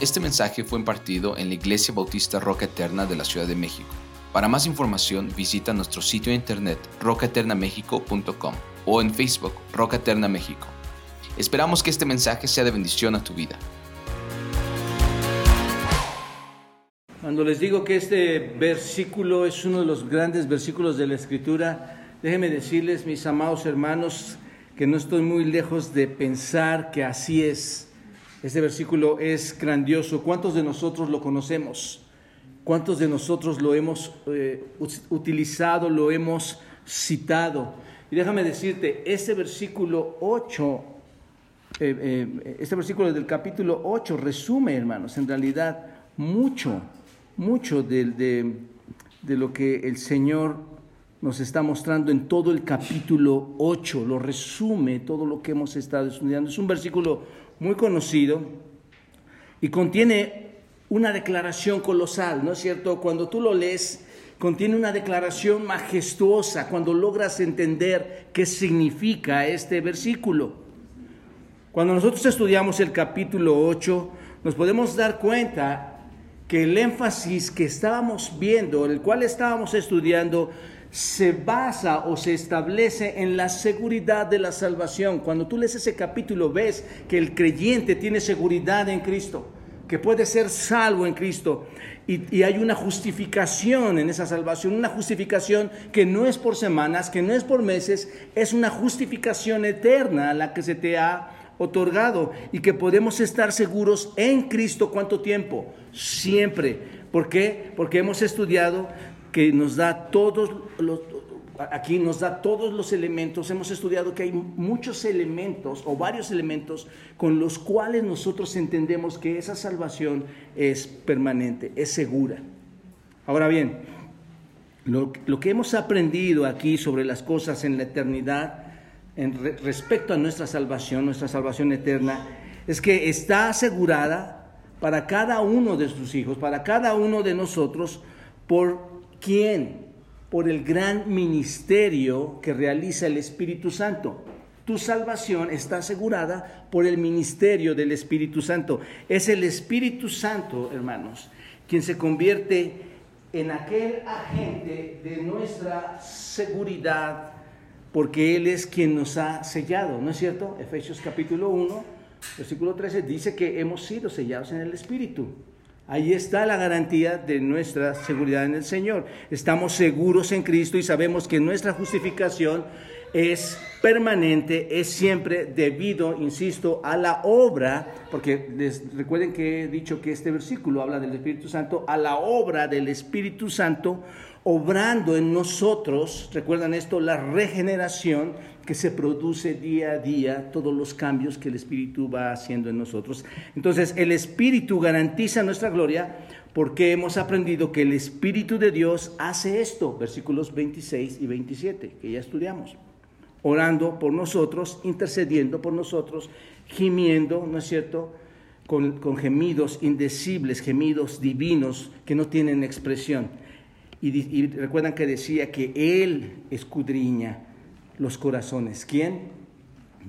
Este mensaje fue impartido en la Iglesia Bautista Roca Eterna de la Ciudad de México. Para más información visita nuestro sitio de internet rocaeternamexico.com o en Facebook Roca Eterna México. Esperamos que este mensaje sea de bendición a tu vida. Cuando les digo que este versículo es uno de los grandes versículos de la Escritura, déjenme decirles, mis amados hermanos, que no estoy muy lejos de pensar que así es. Este versículo es grandioso. ¿Cuántos de nosotros lo conocemos? ¿Cuántos de nosotros lo hemos eh, utilizado, lo hemos citado? Y déjame decirte, este versículo 8, eh, eh, este versículo del capítulo 8 resume, hermanos, en realidad mucho, mucho de, lo que el Señor nos está mostrando en todo el capítulo 8, lo resume todo lo que hemos estado estudiando. Es un versículo muy conocido y contiene una declaración colosal, ¿no es cierto? Cuando tú lo lees, contiene una declaración majestuosa cuando logras entender qué significa este versículo. Cuando nosotros estudiamos el capítulo 8, nos podemos dar cuenta que el énfasis que estábamos viendo, el cual estábamos estudiando, se basa o se establece en la seguridad de la salvación. Cuando tú lees ese capítulo ves que el creyente tiene seguridad en Cristo, que puede ser salvo en Cristo. Y, hay una justificación en esa salvación, una justificación que no es por semanas, que no es por meses, es una justificación eterna la que se te ha otorgado y que podemos estar seguros en Cristo cuánto tiempo, siempre. ¿Por qué? Porque hemos estudiado que nos da todos los, aquí nos da todos los elementos. Hemos estudiado que hay muchos elementos o varios elementos con los cuales nosotros entendemos que esa salvación es permanente, es segura. Ahora bien, lo, que hemos aprendido aquí sobre las cosas en la eternidad, en respecto a nuestra salvación, nuestra salvación eterna, es que está asegurada para cada uno de sus hijos, para cada uno de nosotros, por ¿Quién? Por el gran ministerio que realiza el Espíritu Santo. Tu salvación está asegurada por el ministerio del Espíritu Santo. Es el Espíritu Santo, hermanos, quien se convierte en aquel agente de nuestra seguridad, porque Él es quien nos ha sellado, ¿no es cierto? Efesios capítulo 1, versículo 13 dice que hemos sido sellados en el Espíritu. Ahí está la garantía de nuestra seguridad en el Señor. Estamos seguros en Cristo y sabemos que nuestra justificación es permanente, es siempre debido, insisto, a la obra, porque recuerden que he dicho que este versículo habla del Espíritu Santo, a la obra del Espíritu Santo obrando en nosotros, recuerdan esto, la regeneración que se produce día a día, todos los cambios que el Espíritu va haciendo en nosotros. Entonces, el Espíritu garantiza nuestra gloria porque hemos aprendido que el Espíritu de Dios hace esto, versículos 26 y 27, que ya estudiamos, orando por nosotros, intercediendo por nosotros, gimiendo, ¿no es cierto? Con, con gemidos indecibles, gemidos divinos que no tienen expresión. Y, recuerdan que decía que Él escudriña los corazones. ¿Quién?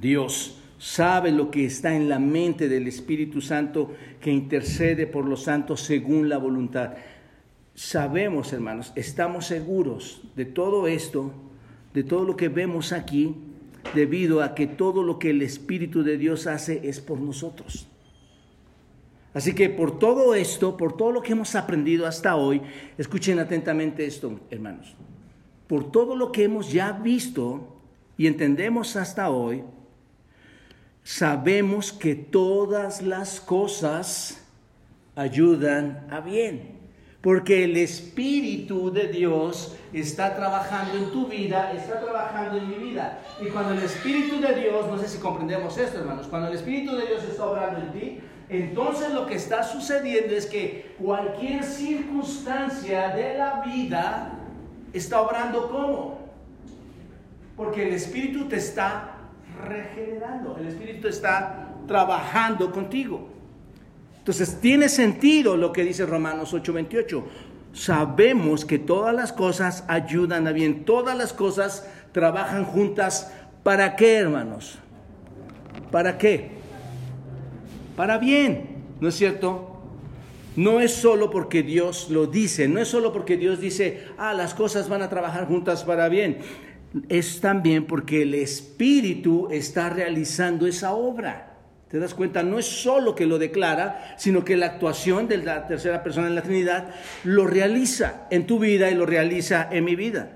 Dios sabe lo que está en la mente del Espíritu Santo que intercede por los santos según la voluntad. Sabemos, hermanos, estamos seguros de todo esto, de todo lo que vemos aquí, debido a que todo lo que el Espíritu de Dios hace es por nosotros. Así que por todo esto, por todo lo que hemos aprendido hasta hoy, escuchen atentamente esto, hermanos. Por todo lo que hemos ya visto, y entendemos hasta hoy, sabemos que todas las cosas ayudan a bien. Porque el Espíritu de Dios está trabajando en tu vida, está trabajando en mi vida. Y cuando el Espíritu de Dios, no sé si comprendemos esto, hermanos, cuando el Espíritu de Dios está obrando en ti, entonces lo que está sucediendo es que cualquier circunstancia de la vida está obrando como porque el Espíritu te está regenerando, el Espíritu está trabajando contigo. Entonces tiene sentido lo que dice Romanos 8:28. Sabemos que todas las cosas ayudan a bien, todas las cosas trabajan juntas. ¿Para qué, hermanos? ¿Para qué? Para bien, ¿no es cierto? no es solo porque Dios lo dice, no es solo porque Dios dice, ah, las cosas van a trabajar juntas para bien, es también porque el Espíritu está realizando esa obra. ¿Te das cuenta? No es solo que lo declara, sino que la actuación de la tercera persona en la Trinidad lo realiza en tu vida y lo realiza en mi vida.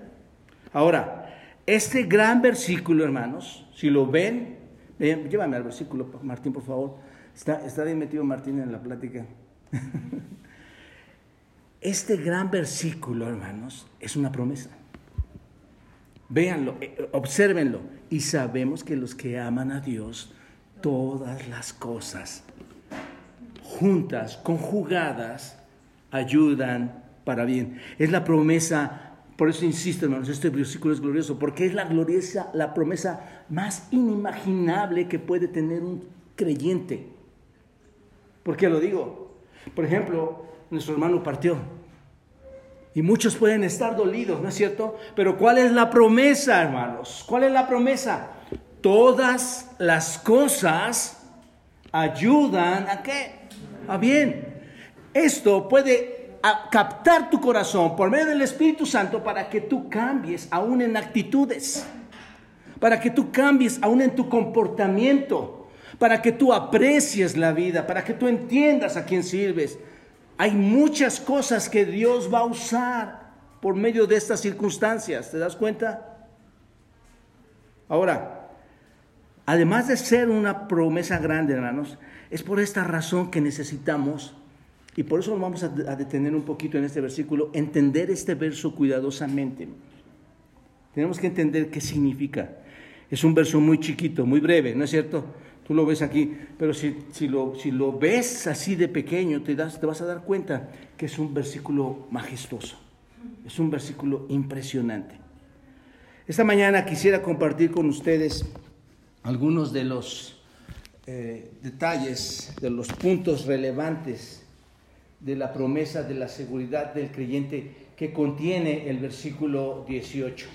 Ahora, este gran versículo, hermanos, si lo ven, llévame al versículo, Martín, por favor. Está, está bien metido Martín en la plática. Este gran versículo, hermanos, es una promesa. Véanlo, eh, obsérvenlo. Y sabemos que los que aman a Dios, todas las cosas juntas, conjugadas, ayudan para bien. Es la promesa, por eso insisto, hermanos, este versículo es glorioso, porque es la gloriosa, la promesa más inimaginable que puede tener un creyente. ¿Por qué lo digo? Por ejemplo, nuestro hermano partió. Y muchos pueden estar dolidos, ¿no es cierto? Pero ¿cuál es la promesa, hermanos? ¿Cuál es la promesa? Todas las cosas ayudan a qué? A bien. Esto puede captar tu corazón por medio del Espíritu Santo para que tú cambies aún en actitudes, para que tú cambies aún en tu comportamiento, para que tú aprecies la vida, para que tú entiendas a quién sirves, hay muchas cosas que Dios va a usar por medio de estas circunstancias, ¿te das cuenta? Ahora, además de ser una promesa grande, hermanos, es por esta razón que necesitamos, y por eso vamos a, detener un poquito en este versículo, entender este verso cuidadosamente. Tenemos que entender qué significa. Es un verso muy chiquito, muy breve, ¿no es cierto? Tú lo ves aquí, pero si, si, lo, si lo ves así de pequeño, te, das, te vas a dar cuenta que es un versículo majestuoso, es un versículo impresionante. Esta mañana quisiera compartir con ustedes algunos de los eh, detalles, de los puntos relevantes de la promesa de la seguridad del creyente que contiene el versículo 18.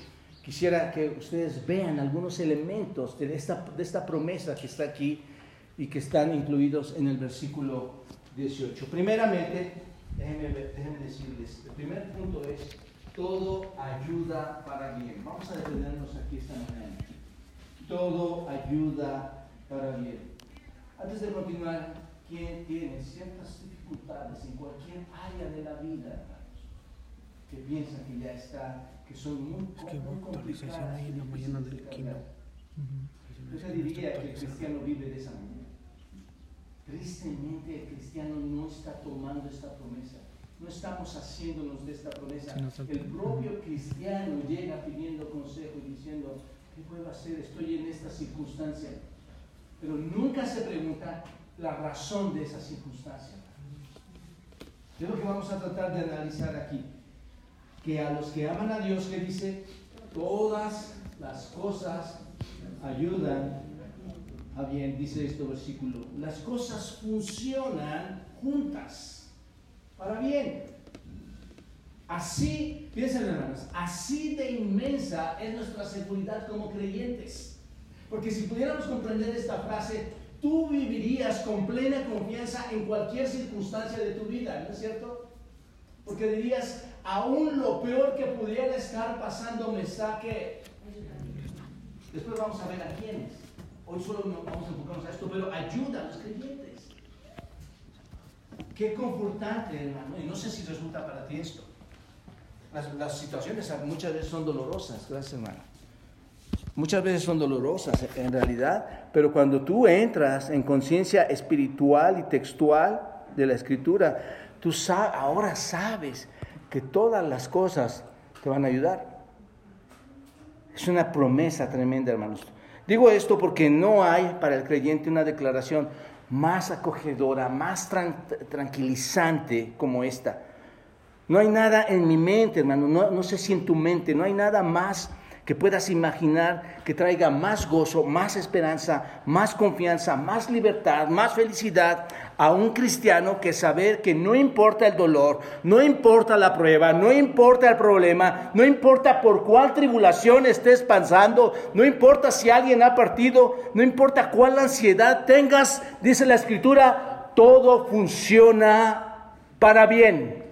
Quisiera que ustedes vean algunos elementos de esta, promesa que está aquí y que están incluidos en el versículo 18. Primeramente, déjenme, déjenme decirles, el primer punto es, todo ayuda para bien. Vamos a detenernos aquí esta mañana. Todo ayuda para bien. Antes de continuar, ¿quién tiene ciertas dificultades en cualquier área de la vida, que piensa que ya está que son muy, es que muy complicadas. ahí en la mañana del. Uh Yo diría que el cristiano vive de esa manera. Tristemente el cristiano no está tomando esta promesa. No estamos haciéndonos de esta promesa. El propio cristiano llega pidiendo consejo y diciendo, ¿qué puedo hacer? Estoy en esta circunstancia. Pero nunca se pregunta la razón de esa circunstancia. Es lo que vamos a tratar de analizar aquí que a los que aman a Dios, que dice, todas las cosas ayudan a bien, dice este versículo. Las cosas funcionan juntas para bien. Así, piensen hermanos, así de inmensa es nuestra seguridad como creyentes. Porque si pudiéramos comprender esta frase, tú vivirías con plena confianza en cualquier circunstancia de tu vida, ¿no es cierto? Porque dirías, aún lo peor que pudiera estar pasando me saque. Después vamos a ver a quiénes. Hoy solo vamos a enfocarnos a esto, pero ayuda a los creyentes. Qué confortante, hermano. Y no sé si resulta para ti esto. Las, las situaciones muchas veces son dolorosas, gracias hermano. Muchas veces son dolorosas en realidad, pero cuando tú entras en conciencia espiritual y textual de la escritura, tú ahora sabes que todas las cosas te van a ayudar. Es una promesa tremenda, hermanos. Digo esto porque no hay para el creyente una declaración más acogedora, más tranquilizante como esta. No hay nada en mi mente, hermano, no, no sé si en tu mente, no hay nada más que puedas imaginar que traiga más gozo, más esperanza, más confianza, más libertad, más felicidad a un cristiano que saber que no importa el dolor, no importa la prueba, no importa el problema, no importa por cuál tribulación estés pasando, no importa si alguien ha partido, no importa cuál ansiedad tengas, dice la escritura, todo funciona para bien.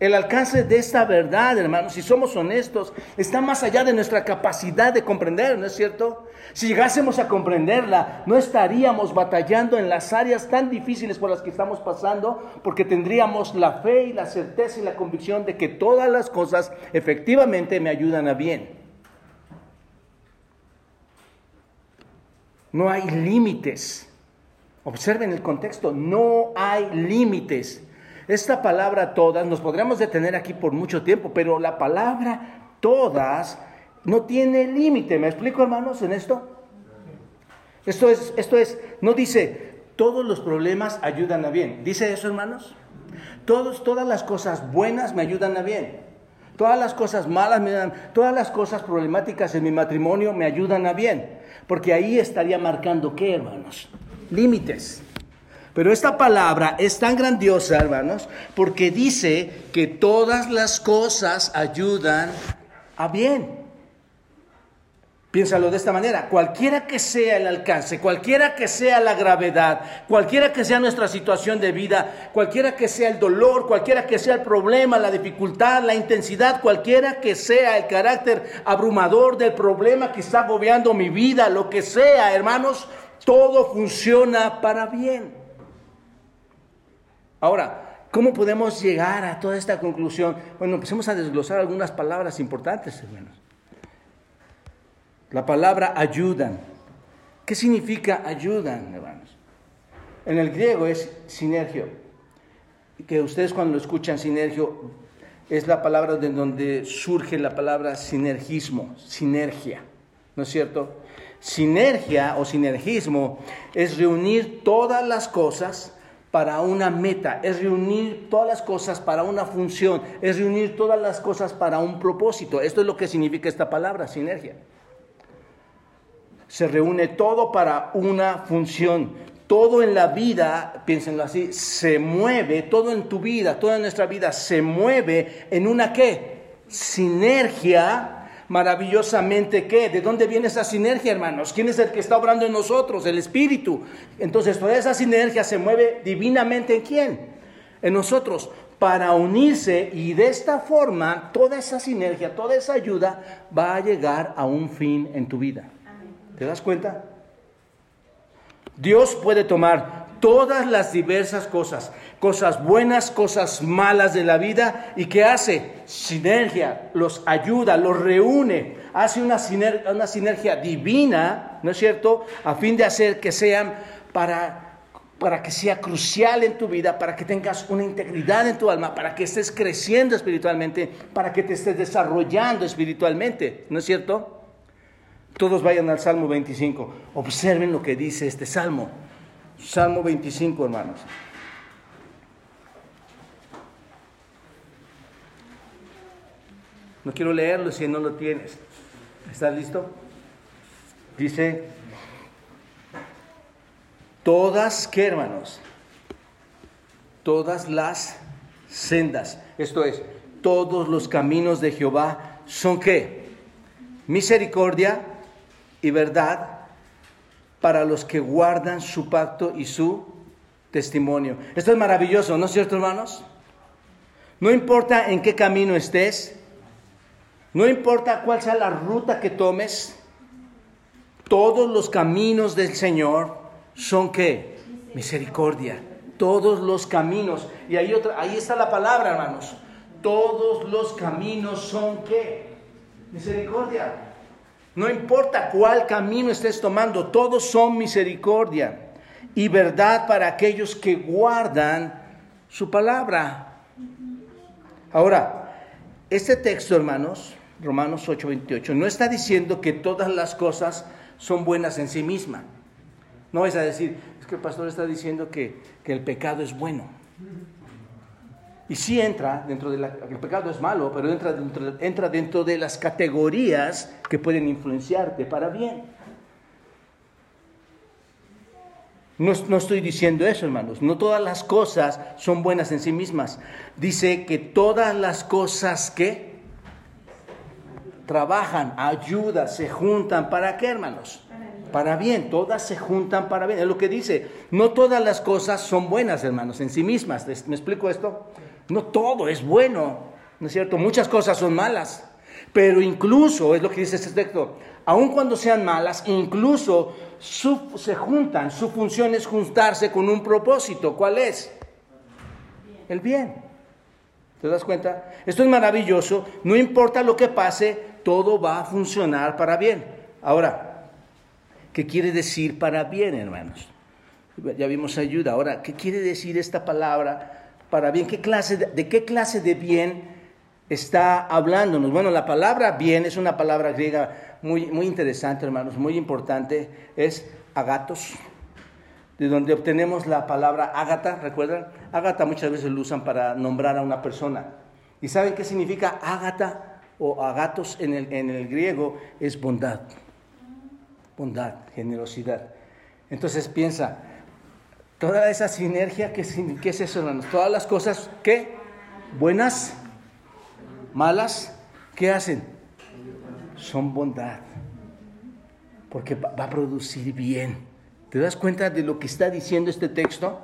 El alcance de esta verdad, hermanos, si somos honestos, está más allá de nuestra capacidad de comprender, ¿no es cierto? Si llegásemos a comprenderla, no estaríamos batallando en las áreas tan difíciles por las que estamos pasando, porque tendríamos la fe y la certeza y la convicción de que todas las cosas efectivamente me ayudan a bien. No hay límites. Observen el contexto, no hay límites. Esta palabra todas, nos podríamos detener aquí por mucho tiempo, pero la palabra todas no tiene límite. ¿Me explico, hermanos, en esto? Esto es, esto es, no dice, todos los problemas ayudan a bien. ¿Dice eso, hermanos? Todos, todas las cosas buenas me ayudan a bien. Todas las cosas malas me ayudan, todas las cosas problemáticas en mi matrimonio me ayudan a bien. Porque ahí estaría marcando qué, hermanos? Límites. Pero esta palabra es tan grandiosa, hermanos, porque dice que todas las cosas ayudan a bien. Piénsalo de esta manera, cualquiera que sea el alcance, cualquiera que sea la gravedad, cualquiera que sea nuestra situación de vida, cualquiera que sea el dolor, cualquiera que sea el problema, la dificultad, la intensidad, cualquiera que sea el carácter abrumador del problema que está agobiando mi vida, lo que sea, hermanos, todo funciona para bien. Ahora, ¿cómo podemos llegar a toda esta conclusión? Bueno, empecemos a desglosar algunas palabras importantes, hermanos. La palabra ayudan. ¿Qué significa ayudan, hermanos? En el griego es sinergio. Que ustedes cuando escuchan sinergio es la palabra de donde surge la palabra sinergismo, sinergia. ¿No es cierto? Sinergia o sinergismo es reunir todas las cosas para una meta, es reunir todas las cosas para una función, es reunir todas las cosas para un propósito. Esto es lo que significa esta palabra, sinergia. Se reúne todo para una función. Todo en la vida, piénsenlo así, se mueve, todo en tu vida, toda nuestra vida se mueve en una qué? Sinergia maravillosamente qué? ¿De dónde viene esa sinergia, hermanos? ¿Quién es el que está obrando en nosotros? El Espíritu. Entonces, toda esa sinergia se mueve divinamente en quién? En nosotros, para unirse y de esta forma, toda esa sinergia, toda esa ayuda va a llegar a un fin en tu vida. ¿Te das cuenta? Dios puede tomar todas las diversas cosas, cosas buenas, cosas malas de la vida, y que hace sinergia, los ayuda, los reúne, hace una sinergia, una sinergia divina, ¿no es cierto?, a fin de hacer que sean para para que sea crucial en tu vida, para que tengas una integridad en tu alma, para que estés creciendo espiritualmente, para que te estés desarrollando espiritualmente, ¿no es cierto? Todos vayan al Salmo 25, observen lo que dice este Salmo. Salmo 25, hermanos. No quiero leerlo si no lo tienes. ¿Estás listo? Dice, todas, ¿qué hermanos? Todas las sendas, esto es, todos los caminos de Jehová son qué? Misericordia y verdad para los que guardan su pacto y su testimonio. Esto es maravilloso, ¿no es cierto, hermanos? No importa en qué camino estés, no importa cuál sea la ruta que tomes, todos los caminos del Señor son qué? Misericordia. Todos los caminos. Y ahí, otra, ahí está la palabra, hermanos. Todos los caminos son qué? Misericordia. No importa cuál camino estés tomando, todos son misericordia y verdad para aquellos que guardan su palabra. Ahora, este texto, hermanos, Romanos 8:28, no está diciendo que todas las cosas son buenas en sí mismas. No es a decir, es que el pastor está diciendo que, que el pecado es bueno. Y sí entra dentro de la... El pecado es malo, pero entra dentro, entra dentro de las categorías que pueden influenciarte para bien. No, no, estoy diciendo eso, hermanos. No todas las cosas son buenas en sí mismas. Dice que todas las cosas que trabajan, ayudan, se juntan. ¿Para qué, hermanos? para bien, todas se juntan para bien. Es lo que dice, no todas las cosas son buenas, hermanos, en sí mismas. ¿Me explico esto? No todo es bueno, ¿no es cierto? Muchas cosas son malas. Pero incluso, es lo que dice este texto, aun cuando sean malas, incluso se juntan, su función es juntarse con un propósito. ¿Cuál es? El bien. ¿Te das cuenta? Esto es maravilloso, no importa lo que pase, todo va a funcionar para bien. Ahora, ¿qué quiere decir para bien, hermanos? Ya vimos ayuda. Ahora, ¿qué quiere decir esta palabra para bien? ¿Qué clase de qué clase de bien está hablándonos. Bueno, la palabra bien es una palabra griega muy, muy interesante, hermanos, muy importante. Es agatos, de donde obtenemos la palabra ágata, ¿recuerdan? Ágata muchas veces lo usan para nombrar a una persona. ¿Y saben qué significa ágata o agatos en el, en el griego? Es bondad. Bondad, generosidad. Entonces piensa, toda esa sinergia, ¿qué, qué es eso, hermanos? Todas las cosas, ¿qué? Buenas malas, ¿qué hacen? Son bondad, porque va a producir bien. ¿Te das cuenta de lo que está diciendo este texto?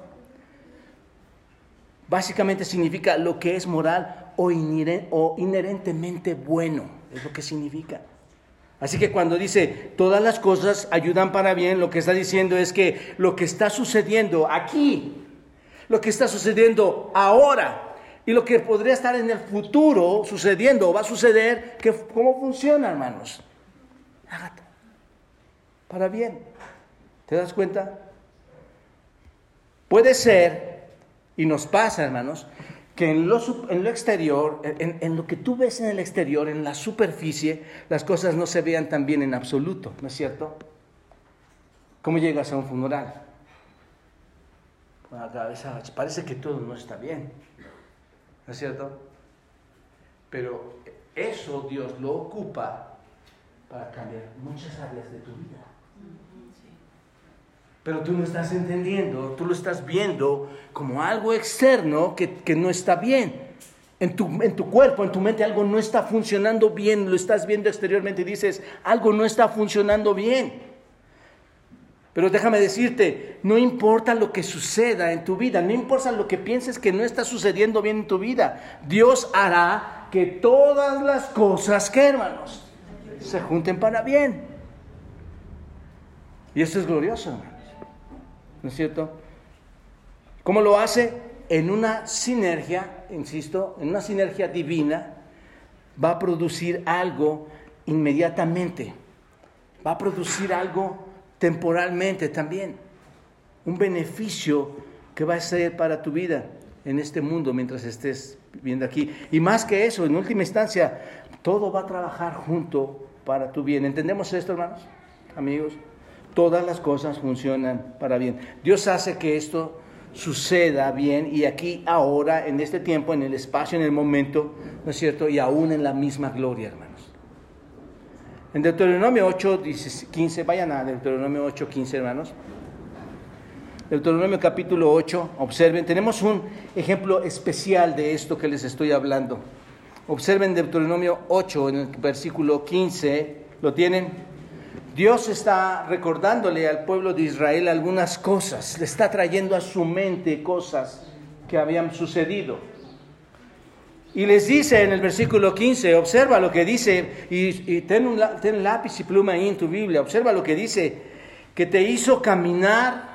Básicamente significa lo que es moral o, inherentemente bueno, es lo que significa. Así que cuando dice todas las cosas ayudan para bien, lo que está diciendo es que lo que está sucediendo aquí, lo que está sucediendo ahora, y lo que podría estar en el futuro sucediendo o va a suceder, que, ¿cómo funciona, hermanos? Para bien. ¿Te das cuenta? Puede ser, y nos pasa, hermanos, que en lo, en lo exterior, en, en, lo que tú ves en el exterior, en la superficie, las cosas no se vean tan bien en absoluto, ¿no es cierto? ¿Cómo llegas a un funeral? la cabeza, parece que todo no está bien. ¿No es cierto? Pero eso Dios lo ocupa para cambiar muchas áreas de tu vida. Pero tú no estás entendiendo, tú lo estás viendo como algo externo que, que no está bien. En tu, en tu, cuerpo, en tu mente, algo no está funcionando bien, lo estás viendo exteriormente y dices, algo no está funcionando bien. Pero déjame decirte, no importa lo que suceda en tu vida, no importa lo que pienses que no está sucediendo bien en tu vida, Dios hará que todas las cosas, que hermanos, se junten para bien. Y esto es glorioso, hermanos. ¿No es cierto? ¿Cómo lo hace? En una sinergia, insisto, en una sinergia divina, va a producir algo inmediatamente. Va a producir algo temporalmente también. Un beneficio que va a ser para tu vida en este mundo mientras estés viviendo aquí. Y más que eso, en última instancia, todo va a trabajar junto para tu bien. ¿Entendemos esto, hermanos? Amigos, todas las cosas funcionan para bien. Dios hace que esto suceda bien y aquí, ahora, en este tiempo, en el espacio, en el momento, ¿no es cierto? Y aún en la misma gloria, hermano. En Deuteronomio 8, 15, vayan a Deuteronomio 8, 15, hermanos. Deuteronomio capítulo 8, observen, tenemos un ejemplo especial de esto que les estoy hablando. Observen Deuteronomio 8, en el versículo 15, ¿lo tienen? Dios está recordándole al pueblo de Israel algunas cosas, le está trayendo a su mente cosas que habían sucedido. Y les dice en el versículo 15, observa lo que dice, y, ten, un, ten lápiz y pluma ahí en tu Biblia, observa lo que dice, que te hizo caminar.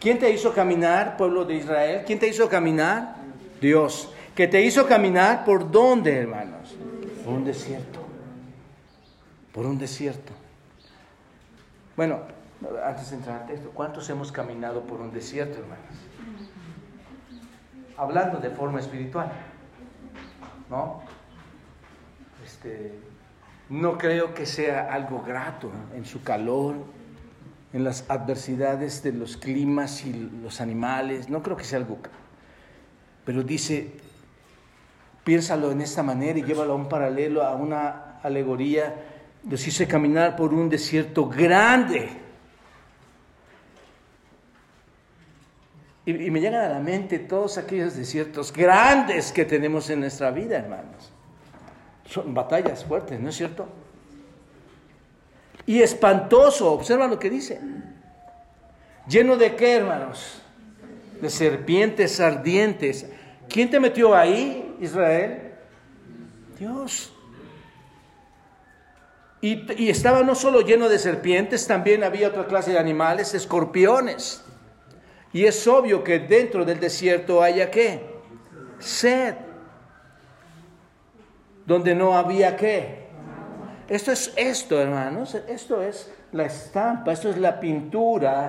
¿Quién te hizo caminar, pueblo de Israel? ¿Quién te hizo caminar? Dios. Que te hizo caminar por dónde, hermanos? Por un desierto. Por un desierto. Bueno, antes de entrar al texto, ¿cuántos hemos caminado por un desierto, hermanos? Hablando de forma espiritual. ¿no? Este, no creo que sea algo grato en su calor, en las adversidades de los climas y los animales, no creo que sea algo Pero dice, piénsalo en esta manera y llévalo a un paralelo, a una alegoría. Los hice caminar por un desierto grande Y, me llegan a la mente todos aquellos desiertos grandes que tenemos en nuestra vida, hermanos. Son batallas fuertes, ¿no es cierto? y espantoso. Observa lo que dice. Lleno de qué, hermanos? De serpientes ardientes. ¿Quién te metió ahí, Israel? Dios. Y, estaba no solo lleno de serpientes, también había otra clase de animales, escorpiones. Y es obvio que dentro del desierto haya qué? Sed. Donde no había qué? Esto es esto, hermanos. Esto es la estampa, esto es la pintura